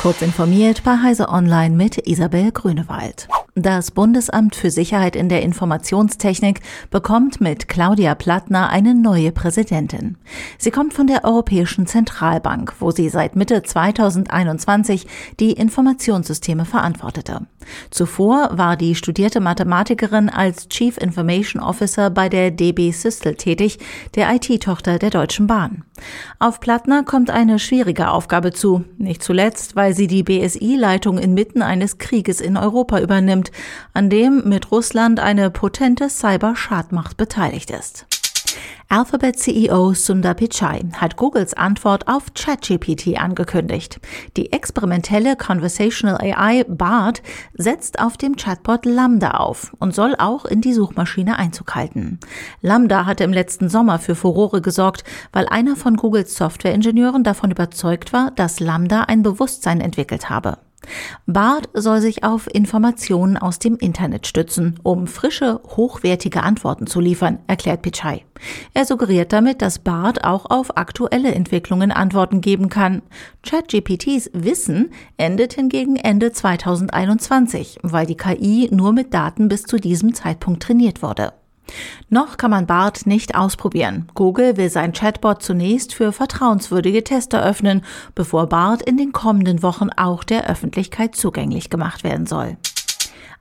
Kurz informiert bei Heise Online mit Isabel Grünewald. Das Bundesamt für Sicherheit in der Informationstechnik bekommt mit Claudia Plattner eine neue Präsidentin. Sie kommt von der Europäischen Zentralbank, wo sie seit Mitte 2021 die Informationssysteme verantwortete. Zuvor war die studierte Mathematikerin als Chief Information Officer bei der DB Systel tätig, der IT-Tochter der Deutschen Bahn. Auf Plattner kommt eine schwierige Aufgabe zu, nicht zuletzt, weil sie die BSI-Leitung inmitten eines Krieges in Europa übernimmt an dem mit Russland eine potente Cyber-Schadmacht beteiligt ist. Alphabet CEO Sundar Pichai hat Googles Antwort auf ChatGPT angekündigt. Die experimentelle Conversational AI BART setzt auf dem Chatbot Lambda auf und soll auch in die Suchmaschine Einzug halten. Lambda hatte im letzten Sommer für Furore gesorgt, weil einer von Googles Softwareingenieuren davon überzeugt war, dass Lambda ein Bewusstsein entwickelt habe. BART soll sich auf Informationen aus dem Internet stützen, um frische, hochwertige Antworten zu liefern, erklärt Pichai. Er suggeriert damit, dass BART auch auf aktuelle Entwicklungen Antworten geben kann. ChatGPTs Wissen endet hingegen Ende 2021, weil die KI nur mit Daten bis zu diesem Zeitpunkt trainiert wurde. Noch kann man BART nicht ausprobieren. Google will sein Chatbot zunächst für vertrauenswürdige Tester öffnen, bevor BART in den kommenden Wochen auch der Öffentlichkeit zugänglich gemacht werden soll.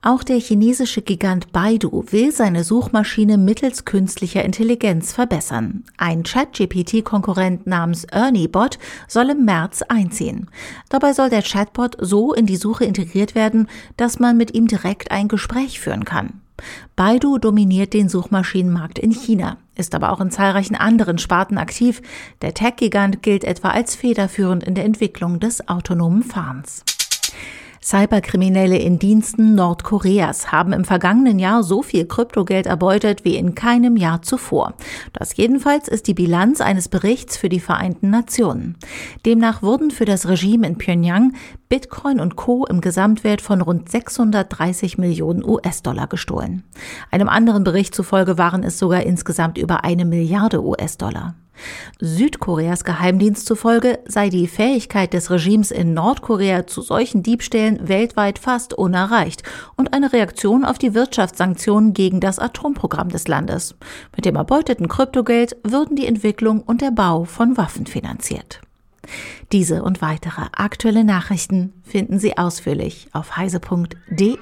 Auch der chinesische Gigant Baidu will seine Suchmaschine mittels künstlicher Intelligenz verbessern. Ein Chat-GPT-Konkurrent namens ErnieBot soll im März einziehen. Dabei soll der Chatbot so in die Suche integriert werden, dass man mit ihm direkt ein Gespräch führen kann. Baidu dominiert den Suchmaschinenmarkt in China, ist aber auch in zahlreichen anderen Sparten aktiv. Der Tech-Gigant gilt etwa als federführend in der Entwicklung des autonomen Fahrens. Cyberkriminelle in Diensten Nordkoreas haben im vergangenen Jahr so viel Kryptogeld erbeutet wie in keinem Jahr zuvor. Das jedenfalls ist die Bilanz eines Berichts für die Vereinten Nationen. Demnach wurden für das Regime in Pyongyang Bitcoin und Co. im Gesamtwert von rund 630 Millionen US-Dollar gestohlen. Einem anderen Bericht zufolge waren es sogar insgesamt über eine Milliarde US-Dollar. Südkoreas Geheimdienst zufolge sei die Fähigkeit des Regimes in Nordkorea zu solchen Diebstählen weltweit fast unerreicht und eine Reaktion auf die Wirtschaftssanktionen gegen das Atomprogramm des Landes. Mit dem erbeuteten Kryptogeld würden die Entwicklung und der Bau von Waffen finanziert. Diese und weitere aktuelle Nachrichten finden Sie ausführlich auf heise.de.